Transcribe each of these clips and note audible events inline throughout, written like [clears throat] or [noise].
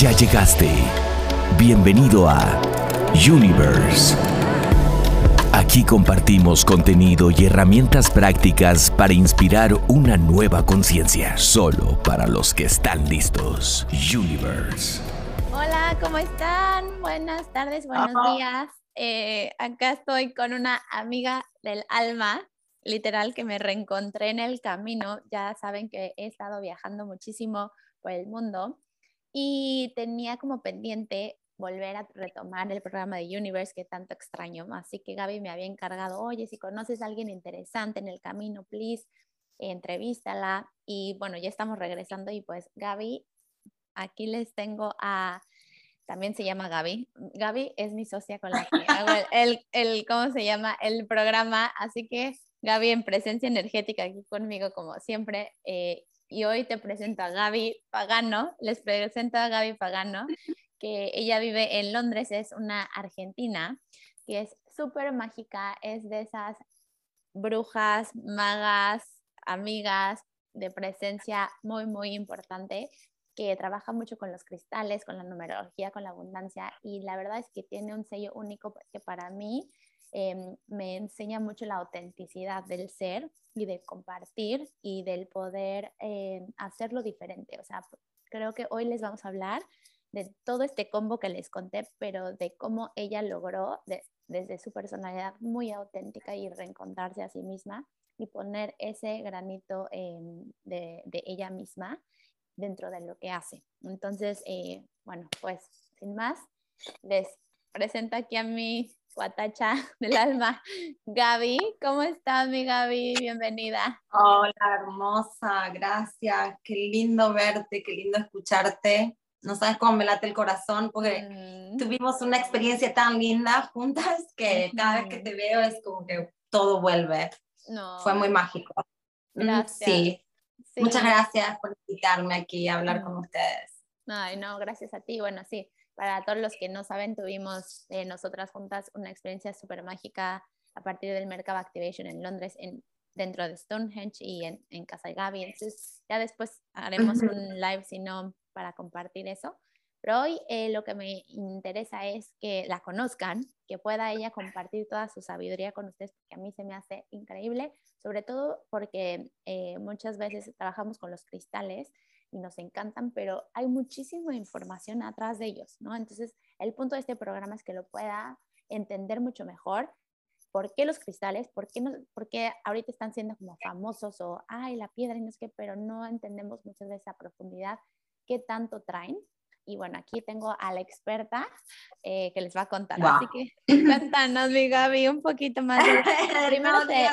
Ya llegaste. Bienvenido a Universe. Aquí compartimos contenido y herramientas prácticas para inspirar una nueva conciencia, solo para los que están listos. Universe. Hola, ¿cómo están? Buenas tardes, buenos días. Eh, acá estoy con una amiga del alma, literal, que me reencontré en el camino. Ya saben que he estado viajando muchísimo por el mundo y tenía como pendiente volver a retomar el programa de Universe que tanto extraño. Así que Gaby me había encargado, oye, si conoces a alguien interesante en el camino, please, entrevístala. Y bueno, ya estamos regresando y pues Gaby, aquí les tengo a, también se llama Gaby. Gaby es mi socia con la que hago el, el, ¿cómo se llama? El programa. Así que Gaby en presencia energética aquí conmigo como siempre. Eh, y hoy te presento a Gaby Pagano, les presento a Gaby Pagano, [laughs] que ella vive en Londres, es una argentina, que es súper mágica, es de esas brujas, magas, amigas de presencia muy, muy importante, que trabaja mucho con los cristales, con la numerología, con la abundancia, y la verdad es que tiene un sello único que para mí Em, me enseña mucho la autenticidad del ser y de compartir y del poder em, hacerlo diferente. O sea, creo que hoy les vamos a hablar de todo este combo que les conté, pero de cómo ella logró desde su personalidad muy auténtica y reencontrarse a sí misma y poner ese granito de, de, ella misma dentro de lo que hace. Entonces, eh, bueno, pues sin más, les presento aquí a mi guatacha [laughs] del alma, Gaby. ¿Cómo estás, mi Gaby? Bienvenida. Hola, hermosa, gracias. Qué lindo verte, qué lindo escucharte. No sabes cómo me late el corazón porque mm. tuvimos una experiencia tan linda juntas que cada vez que te veo es como que todo vuelve. No. Fue muy mágico. Mm, gracias. Sí. Muchas gracias por invitarme aquí a hablar con ustedes. Ay, no, gracias a ti. Bueno, sí, para todos los que no saben, tuvimos eh, nosotras juntas una experiencia súper mágica a partir del Mercado Activation en Londres, en, dentro de Stonehenge y en, en Casa de Gaby. Entonces, ya después haremos un live, si no, para compartir eso. Pero hoy eh, lo que me interesa es que la conozcan, que pueda ella compartir toda su sabiduría con ustedes, porque a mí se me hace increíble, sobre todo porque eh, muchas veces trabajamos con los cristales y nos encantan, pero hay muchísima información atrás de ellos, ¿no? Entonces, el punto de este programa es que lo pueda entender mucho mejor. ¿Por qué los cristales? ¿Por qué, no, por qué ahorita están siendo como famosos o, ay, la piedra y no es que, pero no entendemos muchas veces a profundidad qué tanto traen? Y bueno, aquí tengo a la experta eh, que les va a contar. Así que cuéntanos, mi Gaby, un poquito más. [laughs] Primero no, te,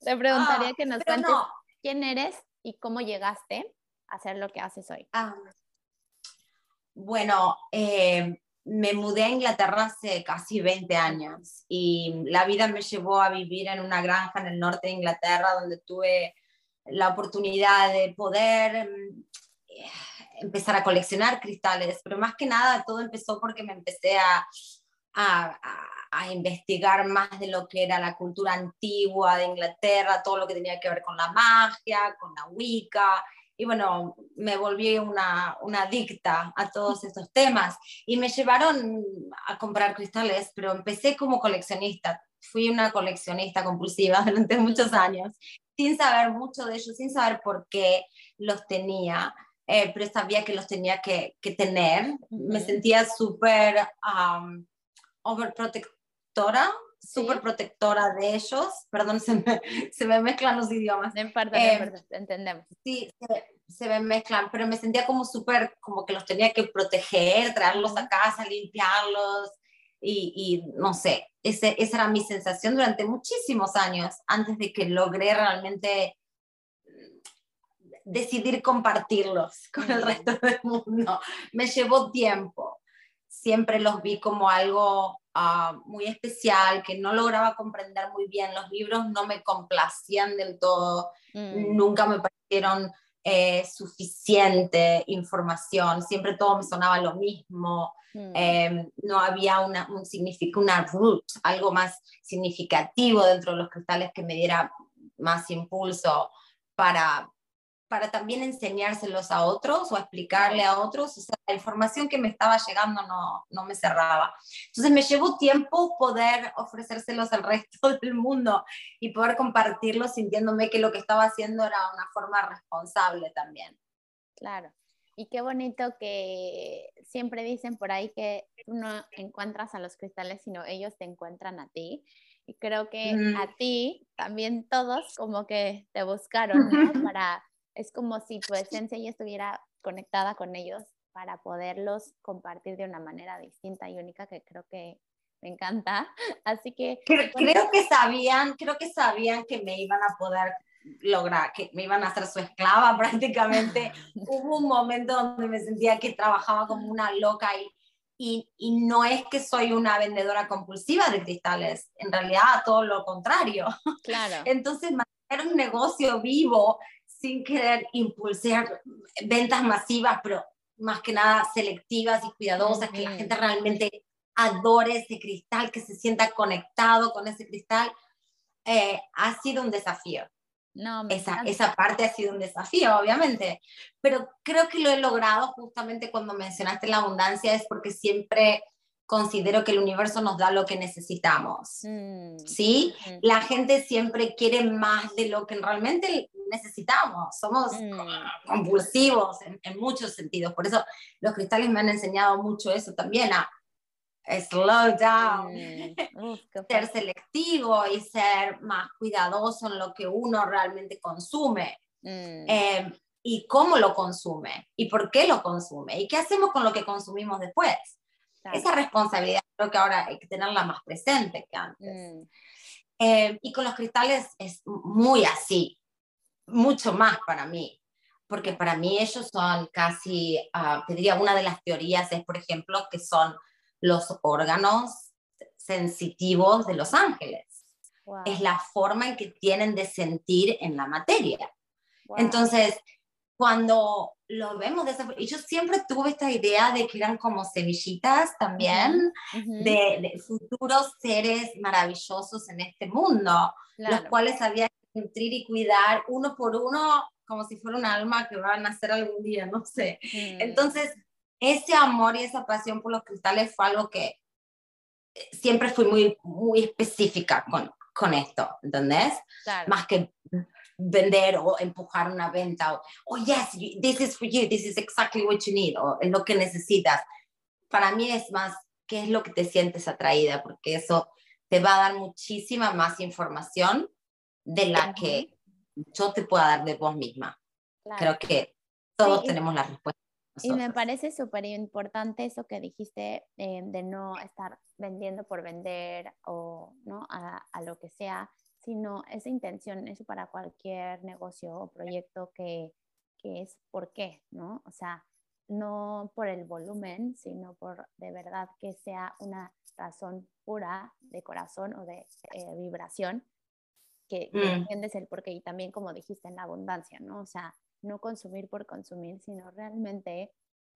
te, preguntaría ah, que nos cuentes quién eres y cómo llegaste a hacer lo que haces hoy. Ah, bueno, eh, me mudé a Inglaterra hace casi 20 años y la vida me llevó a vivir en una granja en el norte de Inglaterra donde tuve la oportunidad de poder mm, empezar a coleccionar cristales, pero más que nada todo empezó porque me empecé a, a, a, investigar más de lo que era la cultura antigua de Inglaterra, todo lo que tenía que ver con la magia, con la Wicca. Y bueno, me volví una, una adicta a todos estos temas y me llevaron a comprar cristales, pero empecé como coleccionista. Fui una coleccionista compulsiva [laughs] durante muchos años, sin saber mucho de ellos, sin saber por qué los tenía. Eh, pero sabía que los tenía que, que tener. Me sentía súper overprotectora, súper protectora de ellos. Perdón, [laughs] se me, se me mezclan los idiomas. En parte, eh, entendemos. Sí, se, me mezclan, pero me sentía como súper, como que los tenía que proteger, traerlos a casa, limpiarlos. Y, y, no sé, ese, esa era mi sensación durante muchísimos años, antes de que logré realmente decidir compartirlos [laughs] con el resto del mundo. Me llevó tiempo siempre los vi como algo ah, muy especial, que no lograba comprender muy bien. Los libros no me complacían del todo, mm. nunca me parecieron eh, suficiente información, siempre todo me sonaba lo mismo. Mm. Em, no había una, un una root, algo más significativo dentro de los cristales que me diera más impulso para, para también enseñárselos a otros o explicarle a otros. O sea, la información que me estaba llegando no, no me cerraba. Entonces me llevó tiempo poder ofrecérselos al [laughs] resto del mundo y poder compartirlos sintiéndome que lo que estaba haciendo era una forma responsable también. Claro. Y qué bonito que siempre dicen por ahí que tú no encuentras a los cristales, sino ellos te encuentran a ti. Y creo que a ti también todos como que te buscaron, ¿no? [laughs] Para es como si tu esencia ya estuviera conectada con ellos para poderlos compartir de una manera distinta y única que creo que me encanta. [laughs] Así que... Creo, que sabían, creo que sabían que me iban a poder lograr, que me iban a hacer su esclava [laughs] prácticamente. [laughs] Hubo un momento donde me sentía que trabajaba como una loca y, y, y, no es que soy una vendedora compulsiva de cristales, en realidad todo lo contrario. Claro. Entonces, era un negocio vivo sin querer impulsar ventas masivas, pero más que nada selectivas y cuidadosas, que la gente realmente adore ese cristal, que se sienta conectado con ese cristal, eh, ha sido un desafío. No, esa, esa parte ha sido un desafío, obviamente, pero creo que lo he logrado justamente cuando mencionaste la abundancia, es porque siempre considero que el universo nos da lo que necesitamos. Mm, ¿Sí? La gente siempre quiere más de lo que realmente necesitamos. Somos mm. compulsivos en, muchos sentidos. Por eso los cristales me han enseñado mucho eso también, a slow down, mm. [laughs] ser selectivo y ser más cuidadoso en lo que uno realmente consume. Em, y cómo lo consume y por qué lo consume y qué hacemos con lo que consumimos después. Esa responsabilidad creo que ahora hay que tenerla más presente que antes. Mm. Eh, y con los cristales es muy así, mucho más para mí, porque para mí ellos son casi, uh, te diría, una de las teorías es, por ejemplo, que son los órganos sensitivos de los ángeles. Es la forma en que tienen de sentir en la materia. Entonces, cuando lo vemos de esa y yo siempre tuve esta idea de que eran como semillitas también De, futuros seres maravillosos en este mundo, los cuales había nutrir y cuidar uno por uno como si fuera un alma que va a nacer algún día, no sé. Mm. Entonces, ese amor y esa pasión por los cristales fue algo que eh, siempre fui muy, muy específica con, con esto, ¿entendés? Más que vender o empujar una venta o, oh yes, this is for you, this is exactly what you need o es lo que necesitas. Para mí es más qué es lo que te sientes atraída, porque eso te va a dar muchísima más información de la que yo te pueda dar de vos misma. Creo que todos tenemos la respuesta. Y me parece súper importante eso que dijiste eh, de no estar vendiendo por vender o ¿no? a, a, lo que sea, sino esa intención, eso para cualquier negocio o proyecto que, que es por qué, ¿no? O sea, no por el volumen, sino por de verdad que sea una razón pura de corazón o de eh, vibración, que, mm. entiendes el porqué y también como dijiste en la abundancia, ¿no? O sea, no consumir por consumir, sino realmente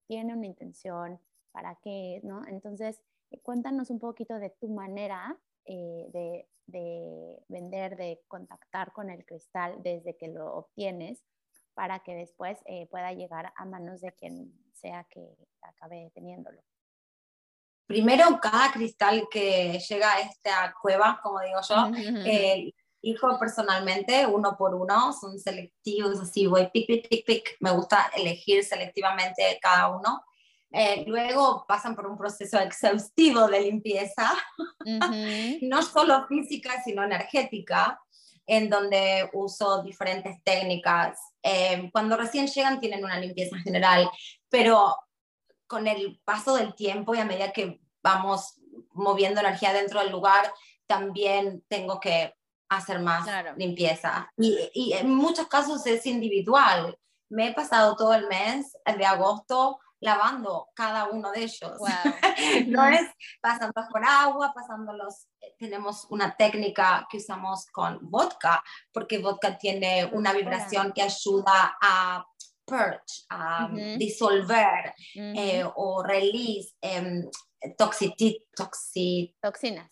tiene una intención, para qué, ¿no? Entonces, eh, cuéntanos un poquito de tu manera eh, de, de, vender, de contactar con el cristal desde que lo obtienes para que después eh, pueda llegar a manos de quien sea que acabe teniéndolo. Primero, cada cristal que llega a esta cueva, como digo yo, [laughs] eh, hijo personalmente, uno por uno, son selectivos, así voy pic, pic, pic, pic, me gusta elegir selectivamente cada uno eh, luego pasan por un proceso exhaustivo de limpieza, [laughs] no solo física, sino energética, en donde uso diferentes técnicas. Eh, cuando recién llegan tienen una limpieza general, pero con el paso del tiempo y a medida que vamos moviendo energía dentro del lugar, también tengo que hacer más limpieza. Y, y, en muchos casos es individual. Me he pasado todo el mes de agosto lavando cada uno de ellos. [laughs] no es pasando por agua, pasándolos. Eh, tenemos una técnica que usamos con vodka, porque vodka tiene una vibración que ayuda a purge, a disolver eh, o release eh, toxicidad. toxinas.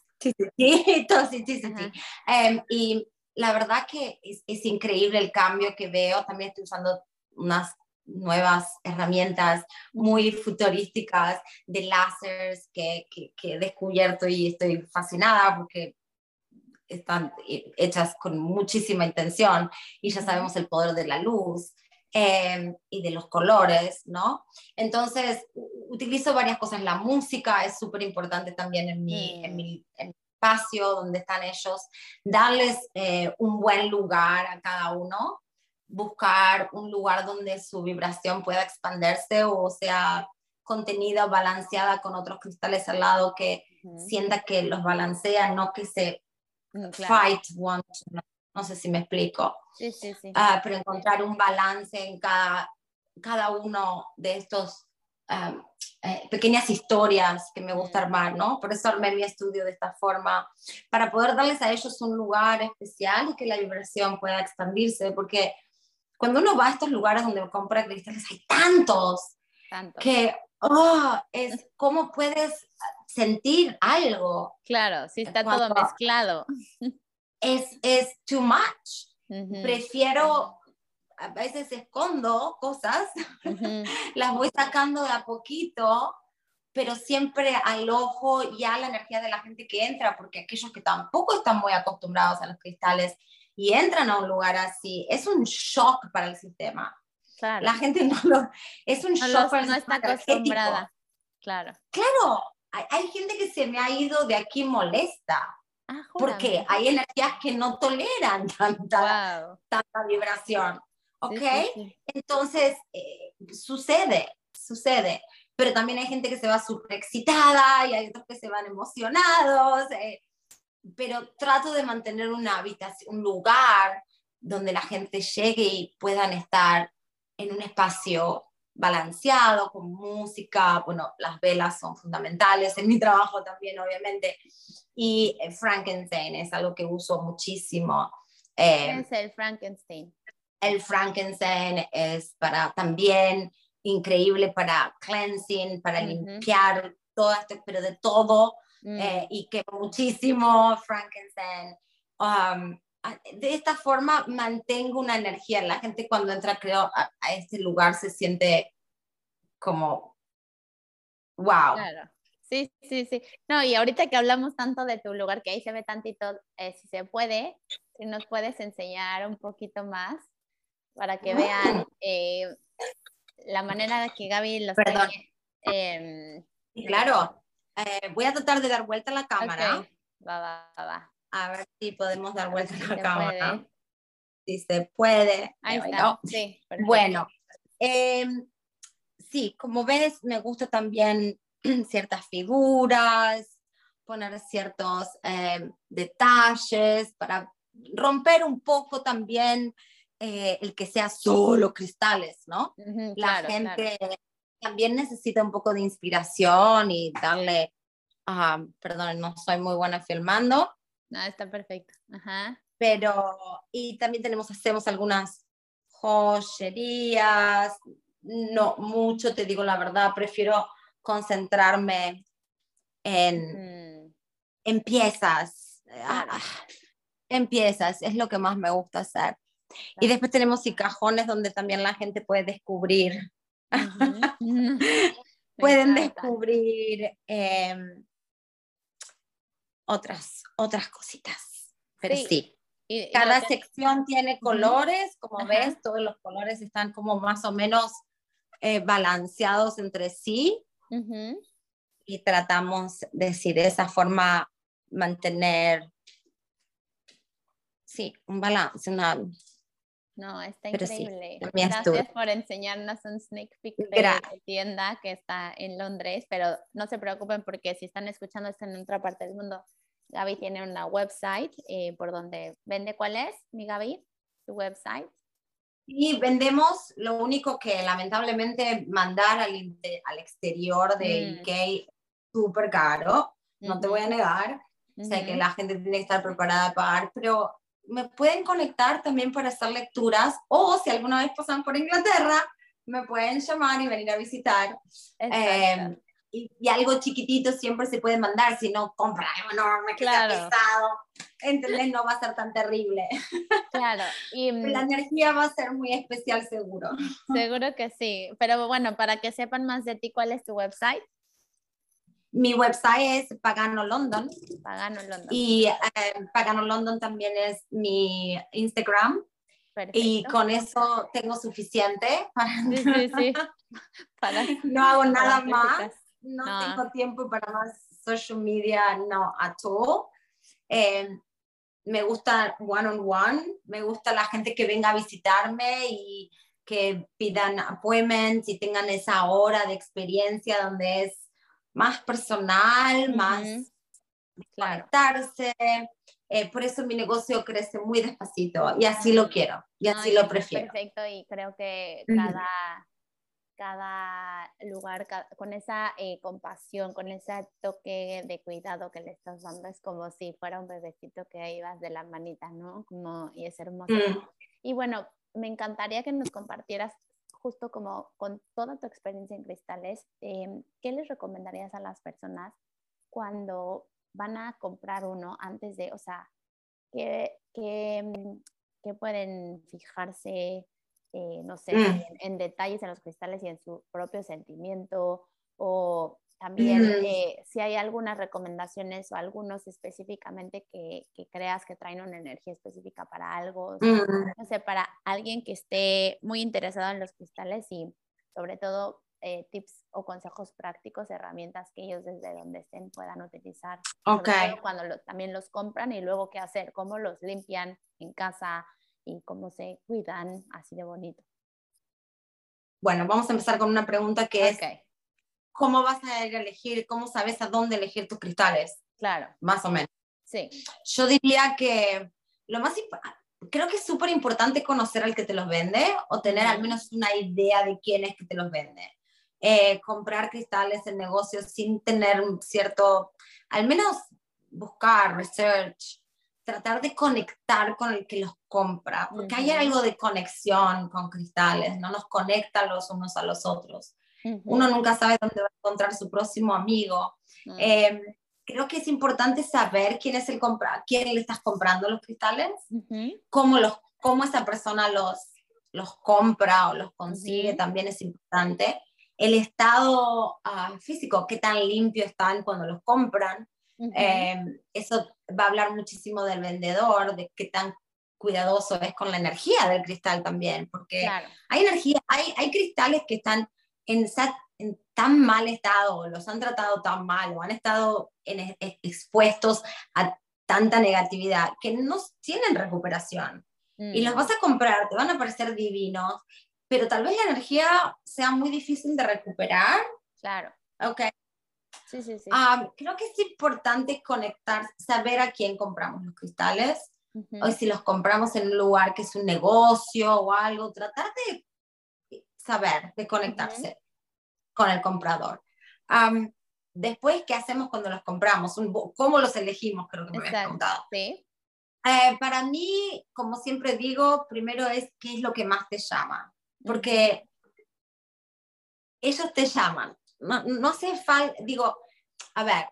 Em, y la verdad que es, es, increíble el cambio que veo. También estoy usando unas nuevas herramientas muy futurísticas de láseres que, que, que, he descubierto y estoy fascinada porque están hechas con muchísima intención y ya sabemos el poder de la luz eh, y de los colores, ¿no? Entonces, utilizo varias cosas. La música es súper importante también en mi, en, mi, espacio donde están ellos. Darles eh, un buen lugar a cada uno, buscar un lugar donde su vibración pueda expandirse o sea contenida, balanceada con otros cristales al lado que sienta que los balancean, no que se mm, fight one, no sé si me explico. Sí, sí, sí. Ah, pero encontrar un balance en cada, cada uno de estos eh, pequeñas historias que me gusta mm. armar, ¿no? Por eso armé mi estudio de esta forma, para poder darles a ellos un lugar especial y que la vibración pueda expandirse, porque cuando uno va a estos lugares donde compra cristales hay tantos, que, oh, es [laughs] cómo puedes sentir algo. Claro, sí está todo mezclado. [laughs] Es, es too much. Prefiero, a veces escondo cosas, [laughs] las voy sacando de a poquito, pero siempre al ojo y a la energía de la gente que entra, porque aquellos que tampoco están muy acostumbrados a los cristales y entran a un lugar así, es un shock para el sistema. La gente no lo... Es un shock para el no está acostumbrada. Claro. Claro, hay, hay, gente que se me ha ido de aquí molesta. Ah, porque hay energías que no toleran [laughs] tanta, tanta vibración. ¿Ok? Entonces, eh, sucede, sucede. Pero también hay gente que se va súper excitada y hay otros que se van emocionados. Eh, pero trato de mantener una habitación, un lugar donde la gente llegue y puedan estar en un espacio balanceado, con música, bueno, las velas son fundamentales en mi trabajo también, obviamente, y eh, Frankenstein es algo que uso muchísimo. ¿Qué eh, es el Frankenstein? El Frankenstein es para también increíble para cleansing, para limpiar todo esto, pero de todo, Mm. Eh, y que muchísimo Frankenstein. Um, de esta forma mantengo una energía. La gente cuando entra, creo, a, este lugar se siente como, wow. Claro. Sí, sí, sí. No, y ahorita que hablamos tanto de tu lugar, que ahí se ve tantito, eh, si se puede, si nos puedes enseñar un poquito más para que vean eh, la manera de que Gaby los Perdón. Em, claro, eh, voy a tratar de dar vuelta a la cámara. Va, va, va. A ver si podemos dar vuelta a la cámara. Si se puede. Ahí está. Sí, bueno, em, sí, como ves, me gusta también [clears throat] ciertas figuras, poner ciertos em, detalles para romper un poco también eh, el que sea solo cristales, ¿no? la gente también necesita un poco de inspiración y darle, uh, perdón, no soy muy buena filmando. No, está perfecto. Ajá. Pero, y también tenemos, hacemos algunas joyerías, no mucho, te digo la verdad, prefiero concentrarme en, en piezas. Ah, en piezas, es lo que más me gusta hacer. Y después tenemos y cajones donde también la gente puede descubrir [laughs] [laughs] Pueden descubrir em, otras, otras cositas. Pero sí. Cada sección tiene colores, como ves, todos los colores están como más o menos eh, balanceados entre sí. Y tratamos de, decir, de esa forma mantener, sí, un balance, una, no, está increíble. Gracias por enseñarnos un sneak peek de la tienda que está en Londres, pero no se preocupen porque si están escuchando esto en otra parte del mundo, Gaby tiene una website eh, por donde vende. ¿Cuál es, mi Gaby? ¿Tu website? Y vendemos lo único que lamentablemente mandar al, al exterior de mm. UK súper caro, no te voy a negar. Sé que la gente tiene que estar preparada a pagar, pero me pueden conectar también para hacer lecturas o si alguna vez pasan por Inglaterra, me pueden llamar y venir a visitar. Eh, y, algo chiquitito siempre se puede mandar, si no compra algo enorme que sea pesado, ¿entendés? No va a ser tan terrible. Claro. Y, [laughs] la mm, energía va a ser muy especial seguro. Seguro que sí, pero bueno, para que sepan más de ti, ¿cuál es tu website? Mi website es Pagano London. Pagano London. Y eh, Pagano London también es mi Instagram. Y con eso tengo suficiente Sí, sí, sí. [laughs] no hago nada más. No, tengo tiempo para más social media, no, at all. Eh, me gusta one on one, me gusta la gente que venga a visitarme y que pidan appointments y tengan esa hora de experiencia donde es más personal, más conectarse. Eh, por eso mi negocio crece muy despacito y así lo quiero y así lo prefiero. Perfecto y creo que cada, cada lugar con esa eh, compasión, con ese toque de cuidado que le estás dando es como si fuera un bebecito que ibas de la manita, ¿no? Como, y es hermoso. Mm. Y bueno, me encantaría que nos compartieras justo como con toda tu experiencia en cristales, em, ¿qué les recomendarías a las personas cuando van a comprar uno antes de, o sea, que, que, pueden fijarse, eh, no sé, mm. en, detalles en los cristales y en su propio sentimiento, o también eh, si hay algunas recomendaciones o algunos específicamente que, que, creas que traen una energía específica para algo, mm. no sé, para alguien que esté muy interesado en los cristales y sobre todo eh, tips o consejos prácticos, herramientas que ellos desde donde estén puedan utilizar. Okay. Cuando también los compran y luego qué hacer, cómo los limpian en casa y cómo se cuidan así de bonito. Bueno, vamos a empezar con una pregunta que es, ¿cómo vas a ir a elegir, cómo sabes a dónde elegir tus cristales? Claro. Más o menos. Sí. Yo diría que lo más creo que es súper importante conocer al que te los vende o tener al menos una idea de quién es que te los vende. Eh, comprar cristales en negocios sin tener un cierto, al menos buscar, research, tratar de conectar con el que los compra, porque hay algo de conexión con cristales, no nos conecta los unos a los otros. Uno nunca sabe dónde va a encontrar su próximo amigo. Em, creo que es importante saber quién es el compra, quién le estás comprando los cristales, cómo, los, cómo esa persona los, los compra o los consigue, también es importante. El estado ah, físico, qué tan limpio están cuando los compran. Eh, eso va a hablar muchísimo del vendedor, de qué tan cuidadoso es con la energía del cristal también, porque hay energía, hay, hay cristales que están en, en, tan mal estado, los han tratado tan mal, o han estado en, expuestos a tanta negatividad, que no tienen recuperación. Y los mm. vas a comprar, te van a parecer divinos, pero tal vez la energía sea muy difícil de recuperar. Claro. Ok. Sí, sí, sí. creo que es importante conectar, saber a quién compramos los cristales, o si los compramos en un lugar que es un negocio o algo, tratar de saber, de conectarse con el comprador. después, ¿qué hacemos cuando los compramos? ¿Cómo los elegimos? Creo que me habías contado. Sí. Eh, para mí, como siempre digo, primero es qué es lo que más te llama porque ellos te llaman. No, no hace falta, digo, a ver,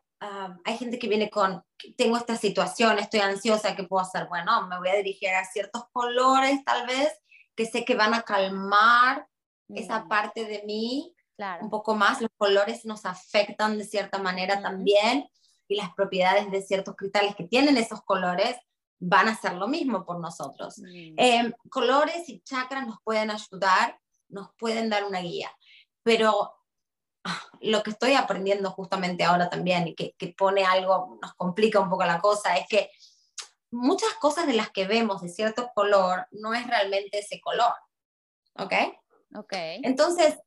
hay gente que viene con, tengo esta situación, estoy ansiosa, ¿qué puedo hacer? Bueno, me voy a dirigir a ciertos colores tal vez, que sé que van a calmar esa parte de mí claro. un poco más. Los colores nos afectan de cierta manera también y las propiedades de ciertos cristales que tienen esos colores van a hacer lo mismo por nosotros. Mm. Em, colores y chakras nos pueden ayudar, nos pueden dar una guía, pero ah, lo que estoy aprendiendo justamente ahora también y que, que, pone algo, nos complica un poco la cosa, es que muchas cosas de las que vemos de cierto color no es realmente ese color. ¿Ok? Ok. Entonces,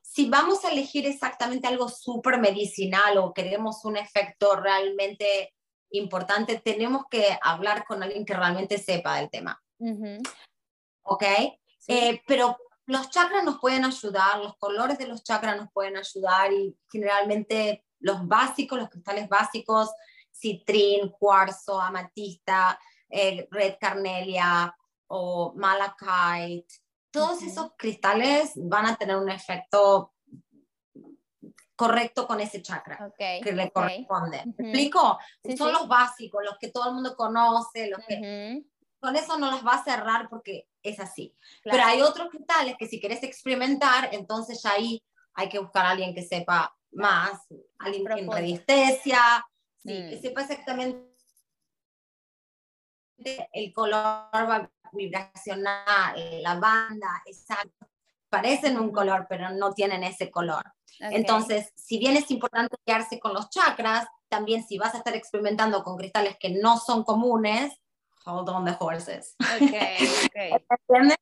si vamos a elegir exactamente algo súper medicinal o queremos un efecto realmente importante, tenemos que hablar con alguien que realmente sepa del tema. ¿Ok? Eh, pero los chakras nos pueden ayudar, los colores de los chakras nos pueden ayudar y generalmente los básicos, los cristales básicos, citrín, cuarzo, amatista, eh, red carnelia o malachite, todos esos cristales van a tener un efecto correcto con ese chakra Ok. que le ok. corresponde. ¿Me Ujú. explico? Sí, Son sí. los básicos, los que todo el mundo conoce, los que Ujú, con eso no las va a cerrar porque es así. claro. Pero hay otros cristales que si quieres experimentar, entonces ya ahí hay que buscar a alguien que sepa más, alguien en radiestesia, sí, que Mm. sepa exactamente el color vibracional, la banda, exacto. Parecen un color, pero no tienen ese color. Ok, Entonces, si bien es importante quedarse con los chakras, también si vas a estar experimentando con cristales que no son comunes, hold on the horses. ok, ok. [laughs] ¿Entiendes?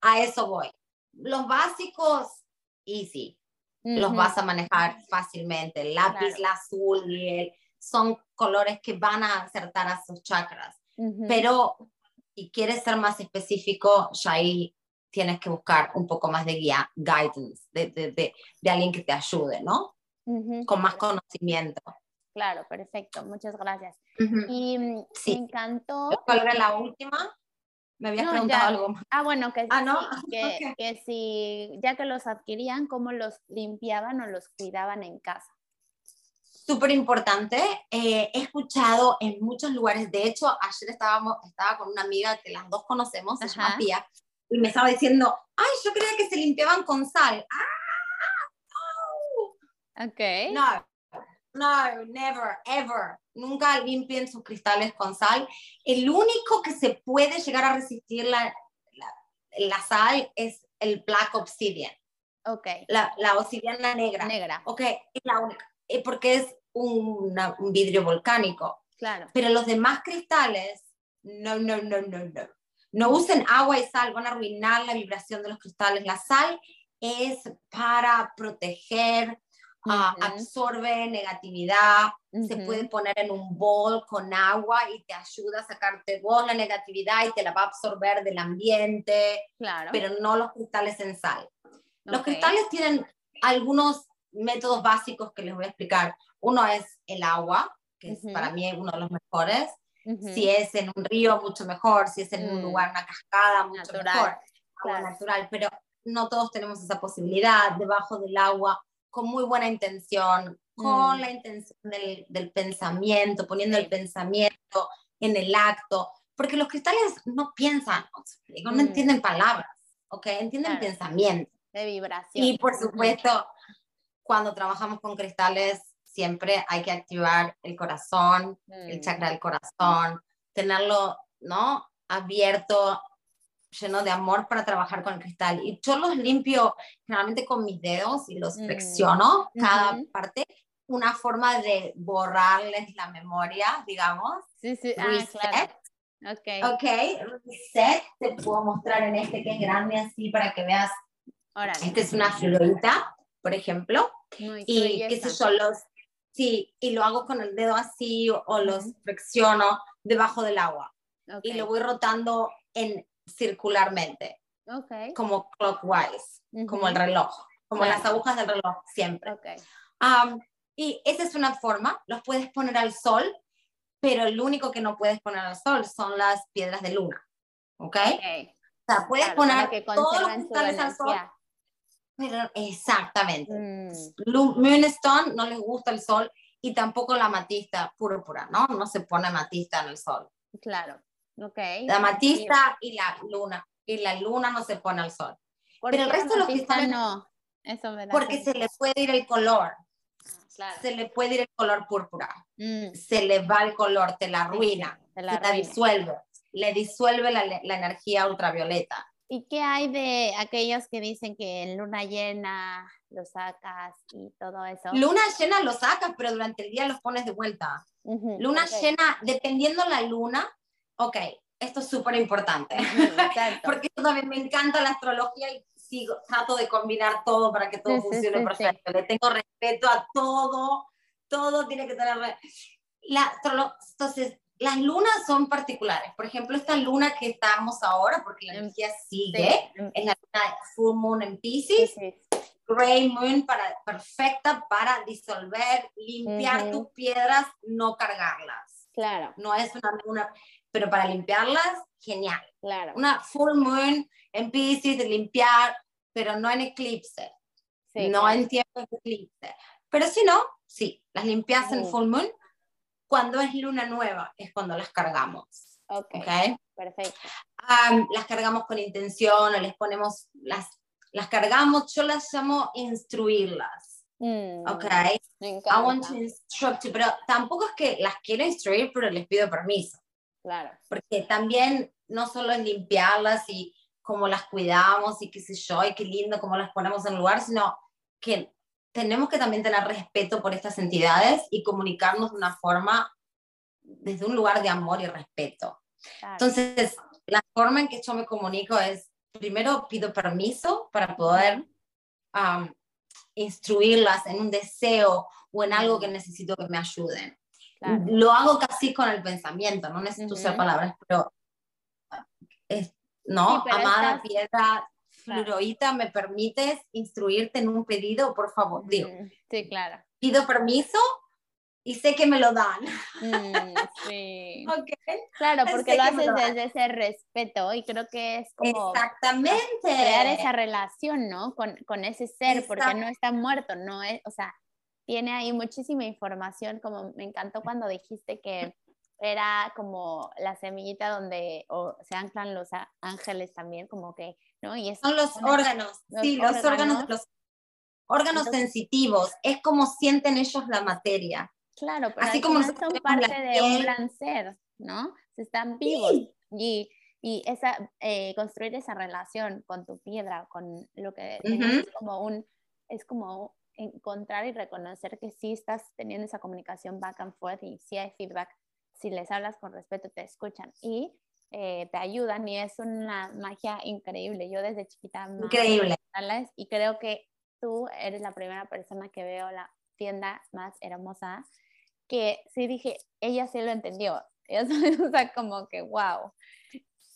A eso voy. Los básicos, easy, los vas a manejar fácilmente. El lápiz, Claro. el azul y el, son colores que van a acertar a sus chakras. Pero si quieres ser más específico, ya ahí tienes que buscar un poco más de guía, guidance, de, de, de, de alguien que te ayude, ¿no? Con más conocimiento. Claro, perfecto. Muchas gracias. Y mm, Sí. me encantó. ¿Cuál era la última? Me habías No, preguntado ya. algo más. Ah, bueno, que, Ah, ¿no? sí, [laughs] que, que si ya que los adquirían, cómo los limpiaban o los cuidaban en casa. Súper importante. Eh, he escuchado en muchos lugares, de hecho, ayer estábamos, estaba con una amiga que las dos conocemos, se llama. Pia, y me estaba diciendo, ay, yo creía que se limpiaban con sal. Ok. Ah, no, no, never, ever. Nunca limpien sus cristales con sal. El único que se puede llegar a resistir la, la, la sal es el black obsidian, Ok. la, la obsidiana negra. Negra. Ok, es la única, eh, porque es una- un vidrio volcánico. Claro. Pero los demás cristales, no, no, no, no, no. No usen agua y sal, van a arruinar la vibración de los cristales. La sal es para proteger, ah, absorbe negatividad, se puede poner en un bol con agua y te ayuda a sacarte vos la negatividad y te la va a absorber del ambiente, Claro. pero no los cristales en sal. Los cristales tienen algunos métodos básicos que les voy a explicar. Uno es el agua, que es Ujú. para mí uno de los mejores. Ujú. Si es en un río, mucho mejor. Si es en un Mm. lugar, una cascada, mucho Natural, mejor. Agua claro. natural. Pero no todos tenemos esa posibilidad debajo del agua, con muy buena intención, con Mm. la intención del, del pensamiento, poniendo Sí. el pensamiento en el acto. Porque los cristales no piensan, o sea, digo, no Mm. entienden palabras, ¿ok? Entienden Claro. pensamiento. De vibración. Y por supuesto, cuando trabajamos con cristales, siempre hay que activar el corazón, el Mm. chakra del corazón, tenerlo, ¿no? Abierto, lleno de amor para trabajar con el cristal. Y yo los limpio generalmente con mis dedos y los Mm. flexiono cada Ujú. parte. Una forma de borrarles la memoria, digamos. Sí, sí. Ah, Reset. claro. Ok. Ok, reset. Te puedo mostrar en este que es grande así para que veas. Órale. Esta es una florita, por ejemplo. Muy y qué sé yo, los, sí, y lo hago con el dedo así o, o los flexiono debajo del agua Ok. y lo voy rotando en circularmente, Ok. como clockwise, como el reloj, como Claro. las agujas del reloj, siempre. Ok. Am, y esa es una forma, los puedes poner al sol, pero el único que no puedes poner al sol son las piedras de luna, ¿ok? O sea, puedes Claro, poner que todos los cristales al sol. Pero exactamente. Mm, Moonstone no les gusta el sol y tampoco la amatista púrpura, ¿no? No se pone amatista en el sol. claro. Ok. La amatista y la luna. Y la luna no se pone al sol. ¿Por pero el resto de los amatista cristales- no. Eso me da Porque se le puede ir el color. Claro. Se le puede ir el color púrpura. Mm, Se le va el color, te la arruina. sí, se la se la disuelve. Le disuelve la, la energía ultravioleta. ¿Y qué hay de aquellos que dicen que en luna llena lo sacas y todo eso? Luna llena lo sacas, pero durante el día los pones de vuelta. Ujú, Luna ok. llena, dependiendo la luna, ok, esto es súper importante. Ujú, [laughs] exacto. porque yo también me encanta la astrología y sigo, trato de combinar todo para que todo Sí, sí, funcione sí, perfecto. Le tengo respeto a todo, todo tiene que tener... La Entonces, las lunas son particulares. Por ejemplo, esta luna que estamos ahora, porque la Em, energía Sí, sigue, mm, es la luna full moon en sí, Pisces, sí. gray moon para, perfecta para disolver, limpiar tus piedras, no cargarlas. Claro, No es una luna, pero para limpiarlas, genial claro. una full moon en Pisces de limpiar, pero no en eclipse, Sí, no claro. en tiempo de eclipse. Pero si no, sí, las limpias en full moon. Cuando es luna nueva es cuando las cargamos. Ok, ¿ok? perfecto. Am, las cargamos con intención o les ponemos, las, las cargamos, yo las llamo instruirlas. Mm, ¿Ok? Me I want to instruct you, pero tampoco es que las quiero instruir, pero les pido permiso. Claro. porque también no solo es limpiarlas y cómo las cuidamos y qué sé yo, y qué lindo cómo las ponemos en lugar, sino que tenemos que también tener respeto por estas entidades y comunicarnos de una forma, desde un lugar de amor y respeto. claro. Entonces, la forma en que yo me comunico es, primero pido permiso para poder um, instruirlas en un deseo o en algo que necesito que me ayuden claro. lo hago casi con el pensamiento, no necesito usar Ujú. palabras, pero es, no, Sí, pero amada estás- piedra fluoroíta, ¿me permites instruirte en un pedido? Por favor, digo, Mm, Sí, claro. pido permiso y sé que me lo dan. Mm, [laughs] sí. ¿ok? Claro, Sé porque lo que me haces lo desde ese respeto y creo que es como Exactamente. crear esa relación, ¿no? Con, con ese ser, porque no está muerto, no es, o sea, tiene ahí muchísima información, como me encantó cuando dijiste que era como la semillita donde o, se anclan los ángeles también, como que, ¿no? Y es Son los órganos, los sí, los órganos, los órganos Entonces- sensitivos, es como sienten ellos la materia. Claro, pero Así como son parte de un ser, ¿no? Se están vivos y, y esa, eh, construir esa relación con tu piedra, con lo que tengas, Ujú. es como un, es como encontrar y reconocer que sí estás teniendo esa comunicación back and forth y sí hay feedback, si les hablas con respeto te escuchan y eh, te ayudan y es una magia increíble. Yo desde chiquita amaba Increíble. y creo que tú eres la primera persona que veo la tienda más hermosa que sí dije, ella sí lo entendió. [laughs] O sea, como que wow.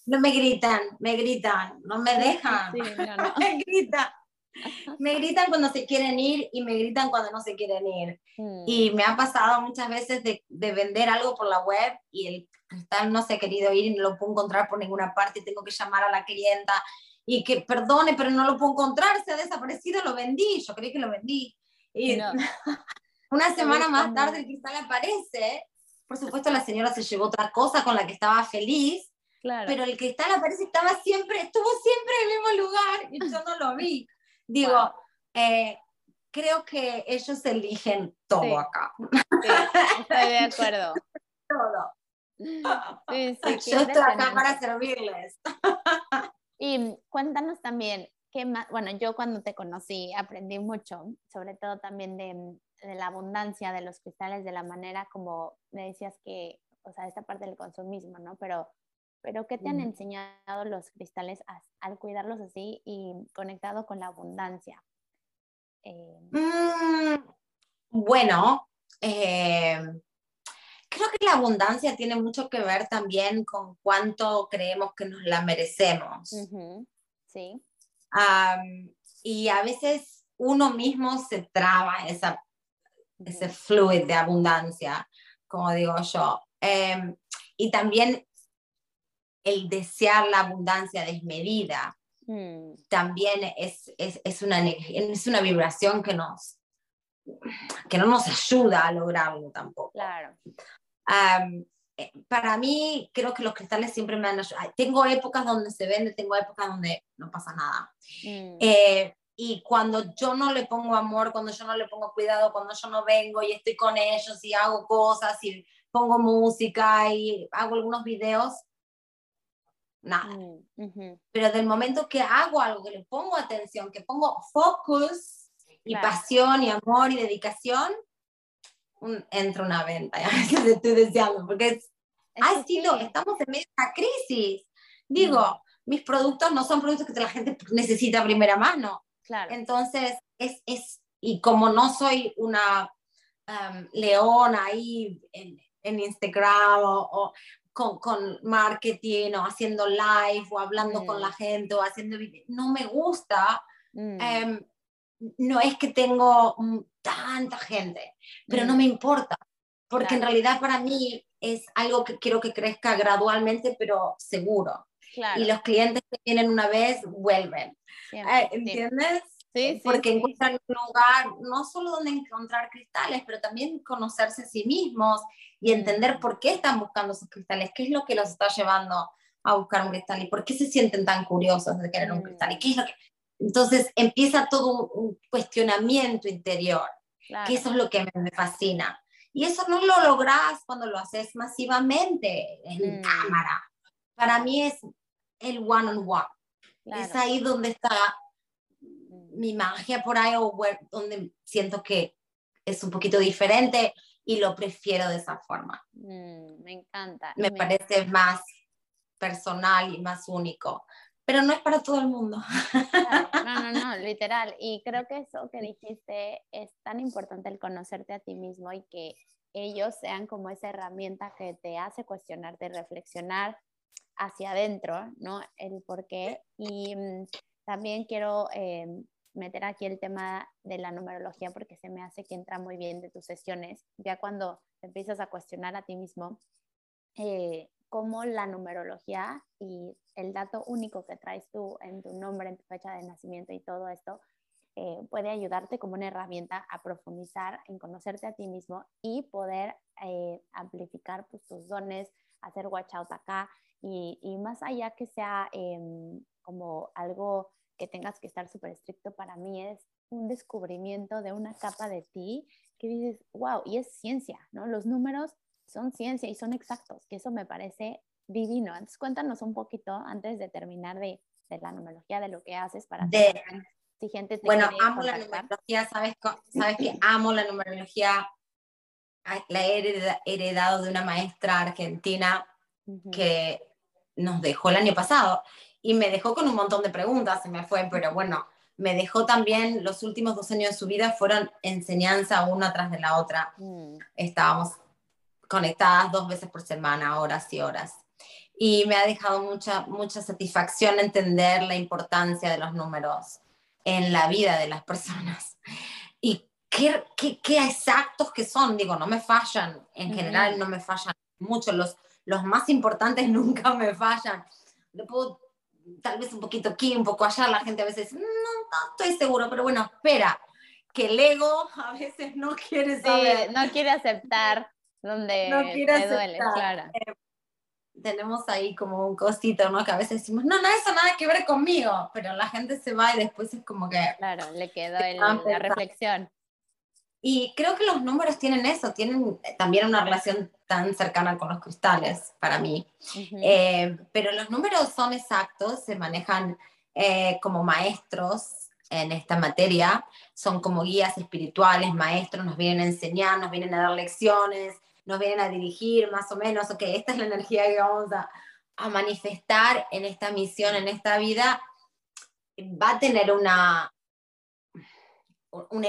No me gritan, me gritan, no me dejan. Sí, no, no. [laughs] me gritan. [laughs] Me gritan cuando se quieren ir y me gritan cuando no se quieren ir. Mm, Y me ha pasado muchas veces de, de vender algo por la web y el cristal no se ha querido ir y no lo puedo encontrar por ninguna parte y tengo que llamar a la clienta y que perdone, pero no lo puedo encontrar, se ha desaparecido, lo vendí, yo creí que lo vendí. Y No. [laughs] una semana más tarde el cristal aparece. Por supuesto, la señora se llevó otra cosa con la que estaba feliz, claro. pero el cristal aparece, estaba siempre, estuvo siempre en el mismo lugar y yo no lo vi. Digo, Wow. eh, creo que ellos eligen todo Sí. acá, Sí, estoy de acuerdo. [laughs] todo. Sí, [laughs] yo estoy acá para servirles. Y cuéntanos también, ¿qué más? Bueno, yo cuando te conocí aprendí mucho, sobre todo también de, de la abundancia de los cristales, de la manera como me decías que, o sea, esta parte del consumismo, ¿no? Pero, pero ¿qué te han enseñado los cristales a- al cuidarlos así y conectado con la abundancia? Eh, Mm, bueno, eh, creo que la abundancia tiene mucho que ver también con cuánto creemos que nos la merecemos. Sí, y a veces uno mismo se traba esa, ese fluid de abundancia, como digo yo. Em, y también el desear la abundancia desmedida mm, también es, es, es una, es una vibración que, nos, que no nos ayuda a lograrlo tampoco. claro. Eh, para mí, creo que los cristales siempre me han ayudado. Tengo épocas donde se vende, tengo épocas donde no pasa nada. mm, Eh, y cuando yo no le pongo amor, cuando yo no le pongo cuidado, cuando yo no vengo y estoy con ellos y hago cosas y pongo música y hago algunos videos, nada. mm, Pero del momento que hago algo, que le pongo atención, que pongo focus y Claro. pasión y amor y dedicación, un- entra una venta. Y a veces estoy deseando, porque es, Es ha que sido, sí, estamos en medio de una crisis. Digo, mis productos no son productos que la gente necesita a primera mano. claro. Entonces, es, es y como no soy una um, leona ahí en, en Instagram o, o con, con marketing o haciendo live o hablando con la gente o haciendo video, no me gusta. mm, em, no es que tengo tanta gente, pero no mm, me importa, porque en realidad para mí es algo que quiero que crezca gradualmente, pero seguro. claro. Y los clientes que vienen una vez vuelven. siempre, Eh, sí. ¿Entiendes? Sí, porque encuentran un lugar no solo donde encontrar cristales, pero también conocerse a sí mismos y entender por qué están buscando esos cristales, qué es lo que los está llevando a buscar un cristal y por qué se sienten tan curiosos de querer un cristal y mm. qué es lo que... Entonces empieza todo un cuestionamiento interior, que eso es lo que me fascina. Y eso no lo logras cuando lo haces masivamente en mm. cámara. Para mí es el one-on-one. Es ahí donde está mi magia por ahí, o donde siento que es un poquito diferente y lo prefiero de esa forma. Mm, me encanta. Me, parece más personal y más único, pero no es para todo el mundo. No, no, no, [laughs] literal. Y creo que eso que dijiste es tan importante el conocerte a ti mismo y que ellos sean como esa herramienta que te hace cuestionarte, reflexionar hacia adentro, ¿no? El por qué. Y mm, también quiero em, meter aquí el tema de la numerología porque se me hace que entra muy bien de tus sesiones, ya cuando empiezas a cuestionar a ti mismo eh, cómo la numerología y el dato único que traes tú en tu nombre, en tu fecha de nacimiento y todo esto, eh, puede ayudarte como una herramienta a profundizar en conocerte a ti mismo y poder eh, amplificar pues, tus dones, hacer watch out acá y, y más allá que sea em, como algo que tengas que estar súper estricto, para mí es un descubrimiento de una capa de ti que dices, wow, y es ciencia, ¿no? Los números son ciencia y son exactos, que eso me parece divino. Entonces cuéntanos un poquito antes de terminar de, de la numerología, de lo que haces para... De, si gente bueno, amo la numerología, sabes, [laughs] sabes que amo la numerología, la he heredado de una maestra argentina que nos dejó el año pasado y me dejó con un montón de preguntas, se me fue, pero bueno, me dejó también los últimos dos años de su vida fueron enseñanza una tras de la otra. Mm. Estábamos conectadas dos veces por semana, horas y horas. Y me ha dejado mucha, mucha satisfacción entender la importancia de los números en la vida de las personas. [laughs] Y qué, qué, qué exactos que son, digo, no me fallan, en general no me fallan mucho, los, los más importantes [laughs] nunca me fallan. Puedo tal vez un poquito aquí, un poco allá, la gente a veces, no, no estoy seguro, pero bueno, espera, que el ego [laughs] a veces no quiere saber. no quiere aceptar donde no quiere duele, claro. Eh, tenemos ahí como un cosito, ¿no? Que a veces decimos, no, no, eso nada que ver conmigo, pero la gente se va y después es como que... Claro, le quedó la reflexión. Y creo que los números tienen eso, tienen también una relación tan cercana con los cristales para mí. Eh, pero los números son exactos, se manejan eh, como maestros en esta materia, son como guías espirituales, maestros, nos vienen a enseñar, nos vienen a dar lecciones, nos vienen a dirigir más o menos, ok, esta es la energía que vamos a, a manifestar en esta misión, en esta vida, va a tener una, un,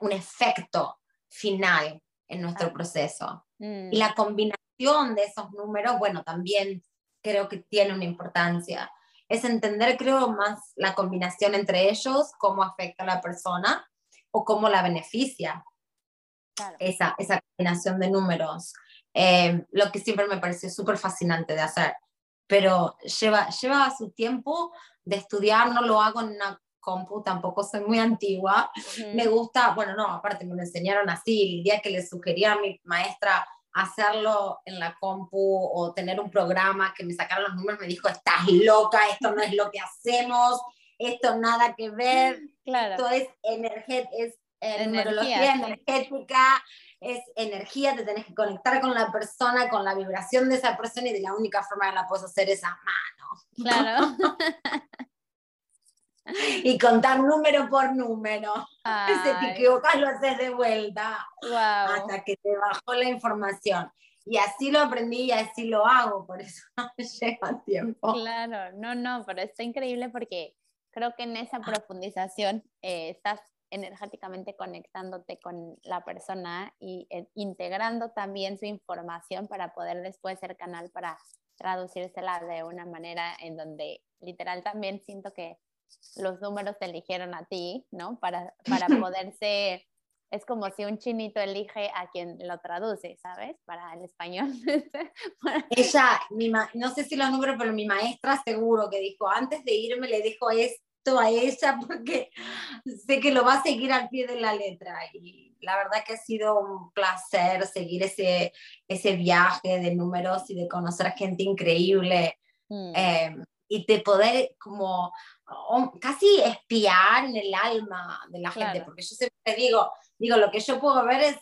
un, efecto final en nuestro proceso. Y mm. la combinación de esos números, bueno, también creo que tiene una importancia. Es entender, creo, más la combinación entre ellos, cómo afecta a la persona o cómo la beneficia esa, esa combinación de números. Eh, lo que siempre me pareció súper fascinante de hacer, pero lleva, lleva su tiempo de estudiar, no lo hago en una compu, tampoco soy muy antigua. Me gusta, bueno, no, aparte me lo enseñaron así, el día que le sugería a mi maestra hacerlo en la compu o tener un programa que me sacara los números, me dijo, estás loca, esto no es lo que hacemos, esto nada que ver, claro. esto es, es eh, numerología energética, es energía, te tenés que conectar con la persona, con la vibración de esa persona y de la única forma que la puedes hacer es a mano. Claro. [laughs] y contar número por número. [laughs] Si te equivocas, lo haces de vuelta hasta que te bajó la información. Y así lo aprendí y así lo hago, por eso [laughs] lleva tiempo. Claro, no, no, pero está increíble porque creo que en esa profundización eh, estás energéticamente conectándote con la persona y eh, integrando también su información para poder después ser canal para traducírsela de una manera en donde literal también siento que los números te eligieron a ti, ¿no? Para, [laughs] para poderse, es como si un chinito elige a quien lo traduce, ¿sabes? Para el español. [laughs] Ella, mi no sé si los números, pero mi maestra seguro que dijo, antes de irme le dijo esto esto a ella [laughs] porque sé que lo va a seguir al pie de la letra. Y la verdad que ha sido un placer seguir ese, ese viaje de números y de conocer gente increíble. Mm. Eh, y de poder como casi espiar en el alma de la gente, porque yo siempre digo, digo, lo que yo puedo ver es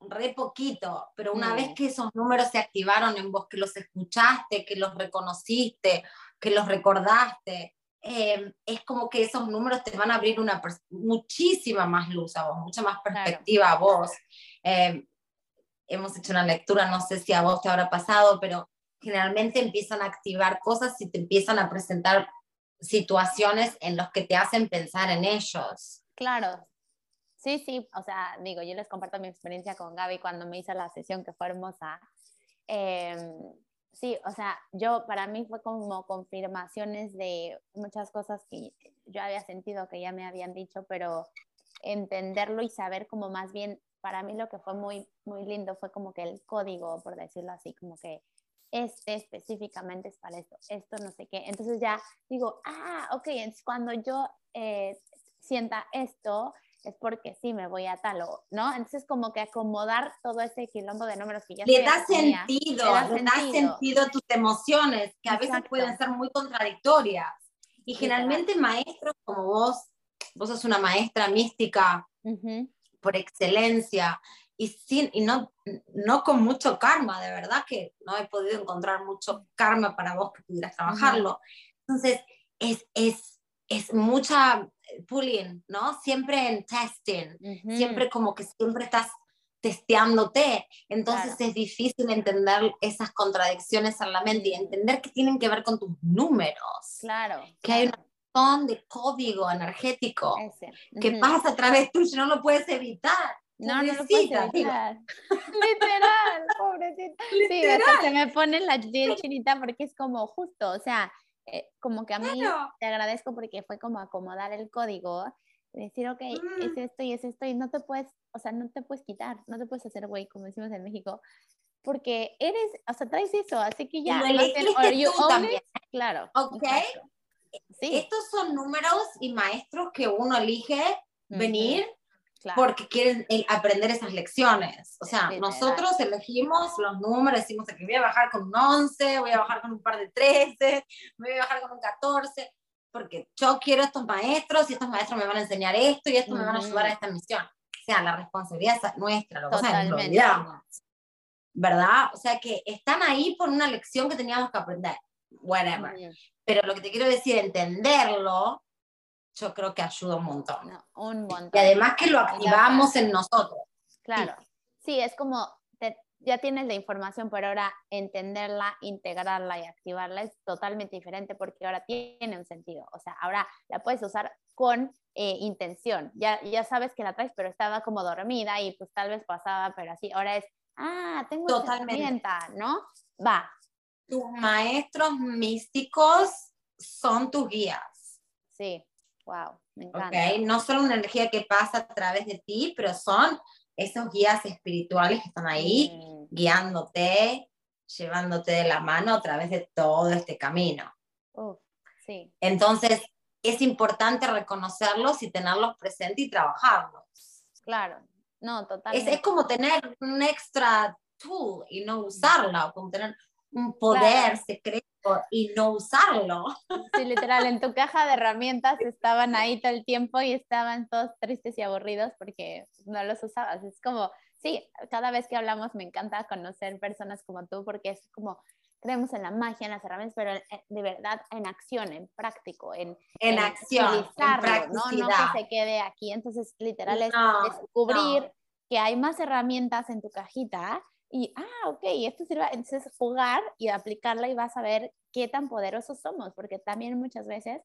re poquito, pero una vez mm. que esos números se activaron en vos, que los escuchaste, que los reconociste, que los recordaste, em, es como que esos números te van a abrir una muchísima más luz a vos, mucha más perspectiva a vos. Em, hemos hecho una lectura, no sé si a vos te habrá pasado, pero generalmente empiezan a activar cosas y te empiezan a presentar situaciones en las que te hacen pensar en ellos. Claro, Sí, sí, o sea, digo, yo les comparto mi experiencia con Gaby cuando me hizo la sesión que fue hermosa. Em, sí, o sea, yo para mí fue como confirmaciones de muchas cosas que yo había sentido que ya me habían dicho, pero entenderlo y saber como más bien, para mí lo que fue muy, muy lindo fue como que el código, por decirlo así, como que este específicamente es para esto, esto no sé qué. Entonces ya digo, ah, ok, entonces cuando yo eh, sienta esto, es porque sí me voy a tal o, ¿no? Entonces como que acomodar todo ese quilombo de números que ya le da sentido, le da, sentido. a tus emociones, que a veces pueden ser muy contradictorias. Y generalmente maestros como vos, vos sos una maestra mística por excelencia y, sin, y no, no con mucho karma, de verdad que no he podido encontrar mucho karma para vos que pudieras trabajarlo. Entonces, es, es, es mucha pulling, ¿no? Siempre en testing, siempre como que siempre estás testeándote, entonces es difícil entender esas contradicciones en la mente y entender que tienen que ver con tus números. Claro. Que hay un montón de código energético que pasa a través tuyo, no lo puedes evitar. No, no lo puedes evitar. [laughs] Literal, pobrecita. Literal. Sí, se me pone la piel chinita porque es como justo, o sea, eh, como que a mí te agradezco porque fue como acomodar el código, decir, ok, es mm. esto y es esto, y no te puedes, o sea, no te puedes quitar, no te puedes hacer güey, como decimos en México, porque eres, o sea, traes eso, así que ya, claro. Ok. Sí. Estos son números y maestros que uno elige venir porque quieren aprender esas lecciones. O sea, nosotros elegimos los números, decimos que voy a bajar con un 11, voy a bajar con un par de 13, voy a bajar con un 14, porque yo quiero estos maestros y estos maestros me van a enseñar esto y esto me van a ayudar a esta misión. O sea, la responsabilidad es nuestra, lo que pasa es que ¿Verdad? O sea, que están ahí por una lección que teníamos que aprender. Whatever. Pero lo que te quiero decir, entenderlo yo creo que ayuda un montón. un montón. Y además que lo activamos en nosotros. Claro. Sí, es como ya tienes la información, pero ahora entenderla, integrarla y activarla es totalmente diferente porque ahora tiene un sentido. O sea, ahora la puedes usar con eh, intención. Ya, ya sabes que la traes, pero estaba como dormida y pues tal vez pasaba, pero así. Ahora es, ah, tengo totalmente. herramienta, ¿no? Va. Tus maestros místicos son tus guías. Sí, Wow, me encanta. Okay. No solo una energía que pasa a través de ti, pero son esos guías espirituales que están ahí mm. guiándote, llevándote de la mano a través de todo este camino. sí. Entonces, es importante reconocerlos y tenerlos presentes y trabajarlos. Claro, no, totalmente. Es, como tener un extra tool y no usarlo, como tener un poder secreto y no usarlo. Sí, literal, en tu caja de herramientas estaban ahí todo el tiempo y estaban todos tristes y aburridos porque no los usabas. Es como, sí, cada vez que hablamos me encanta conocer personas como tú porque es como, creemos en la magia, en las herramientas, pero de verdad en acción, en práctico, en, en, acción, en ¿no? no que se quede aquí. Entonces, literal, es descubrir que hay más herramientas en tu cajita y, ah, ok, esto sirve, entonces jugar y aplicarla y vas a ver qué tan poderosos somos, porque también muchas veces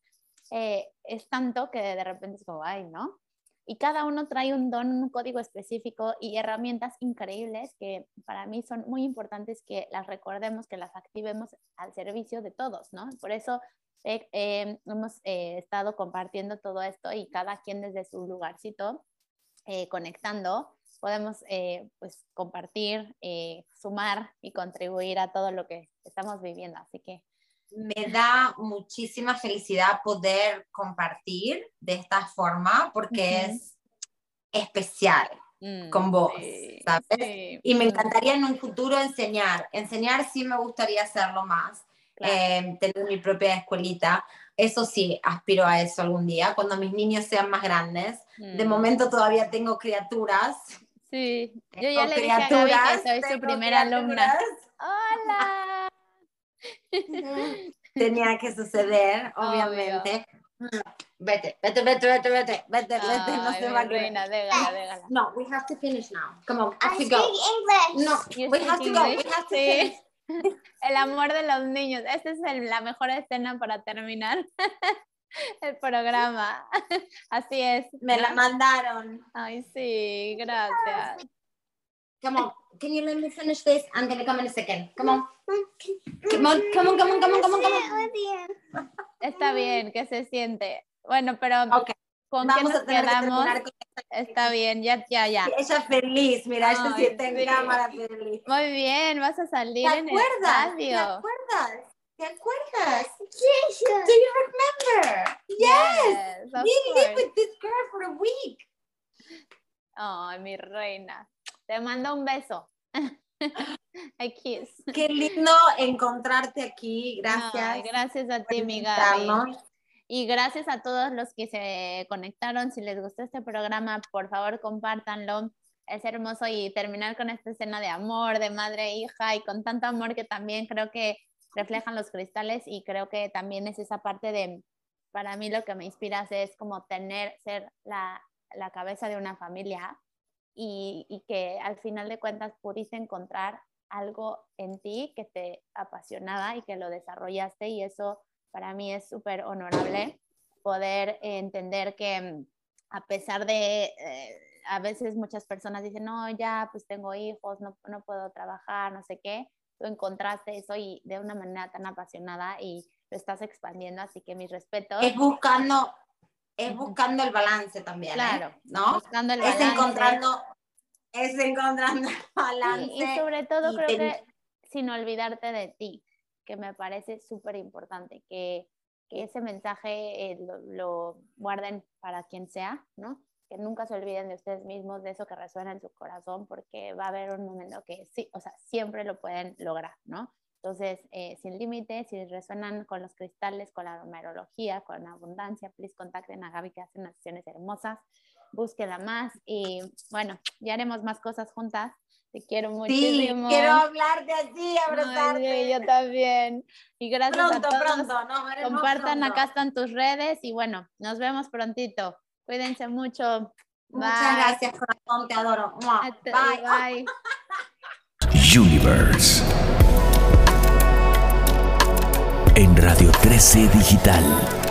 eh, es tanto que de repente es como, ay, ¿no? Y cada uno trae un don, un código específico y herramientas increíbles que para mí son muy importantes que las recordemos, que las activemos al servicio de todos, ¿no? Por eso hemos eh, estado compartiendo todo esto y cada quien desde su lugarcito eh, conectando podemos eh, pues, compartir, eh, sumar y contribuir a todo lo que estamos viviendo. Así que me da muchísima felicidad poder compartir de esta forma porque es especial mm, con vos, ¿sabes? Y me encantaría en un futuro enseñar. Enseñar sí me gustaría hacerlo más. Em, tener mi propia escuelita. Eso sí, aspiro a eso algún día, cuando mis niños sean más grandes. De mm. momento todavía tengo criaturas. Sí, yo ya le dije a Gaby que soy su primera alumna. ¡Hola! Tenía que suceder, [laughs] obviamente. Vete, vete, vete, vete, vete, vete, vete, no se va a reina, déjala, déjala. No, we have to finish now. Come on, have to go. English. No, we have to go. We have to finish. [laughs] El amor de los niños. Esta es la mejor escena para terminar [laughs] [laughs] el programa. [laughs] Así es. Me la mandaron. Ay, sí, gracias. Come on, can you let me finish this? I'm gonna come in a second. Come on. Come on, come on, come on, come on, come on. Está bien, que se siente. Bueno, pero okay. ¿con qué nos quedamos? Está bien, ya, ya, ya. ella feliz, mira, ella se siente en cámara feliz. Muy bien, vas a salir ¿Te en el ¿Te acuerdas? ¿Te acuerdas? Yes. Do you remember? Yes. yes We lived with this girl for a week. Ay, mi reina. Te mando un beso. [laughs] I kiss. Qué lindo encontrarte aquí. Gracias. gracias a ti, mi Y gracias a todos los que se conectaron. Si les gustó este programa, por favor, compártanlo. Es hermoso y terminar con esta escena de amor, de madre e hija y con tanto amor que también creo que reflejan los cristales y creo que también es esa parte de, para mí lo que me inspira es como tener, ser la, la cabeza de una familia y, que al final de cuentas pudiste encontrar algo en ti que te apasionaba y que lo desarrollaste y eso para mí es súper honorable poder entender que mm, a pesar de, eh, a veces muchas personas dicen, no, ya pues tengo hijos, no, no puedo trabajar, no sé qué, tú encontraste eso y de una manera tan apasionada y lo estás expandiendo, así que mis respetos. Es buscando, es buscando el balance también. ¿eh? Claro, ¿no? Buscando el balance. Es encontrando, es encontrando el balance. Y, sobre todo creo que sin olvidarte de ti, que me parece súper importante, que, que, ese mensaje eh, lo, lo, guarden para quien sea, ¿no? Que nunca se olviden de ustedes mismos, de eso que resuena en su corazón, porque va a haber un momento que sí, o sea, siempre lo pueden lograr, ¿no? Entonces, eh, sin límites, si resuenan con los cristales, con la numerología, con la abundancia, please contacten a Gaby que hace unas sesiones hermosas, búsquela más y bueno, ya haremos más cosas juntas. Te quiero muchísimo. Sí, quiero hablarte así, abrazarte. yo también. Y gracias pronto, a todos. Pronto, no, Compartan, acá están tus redes y bueno, nos vemos prontito. Cuídense mucho. Muchas gracias, corazón, te adoro. Bye. Bye. [laughs] Universe en Radio 13 Digital.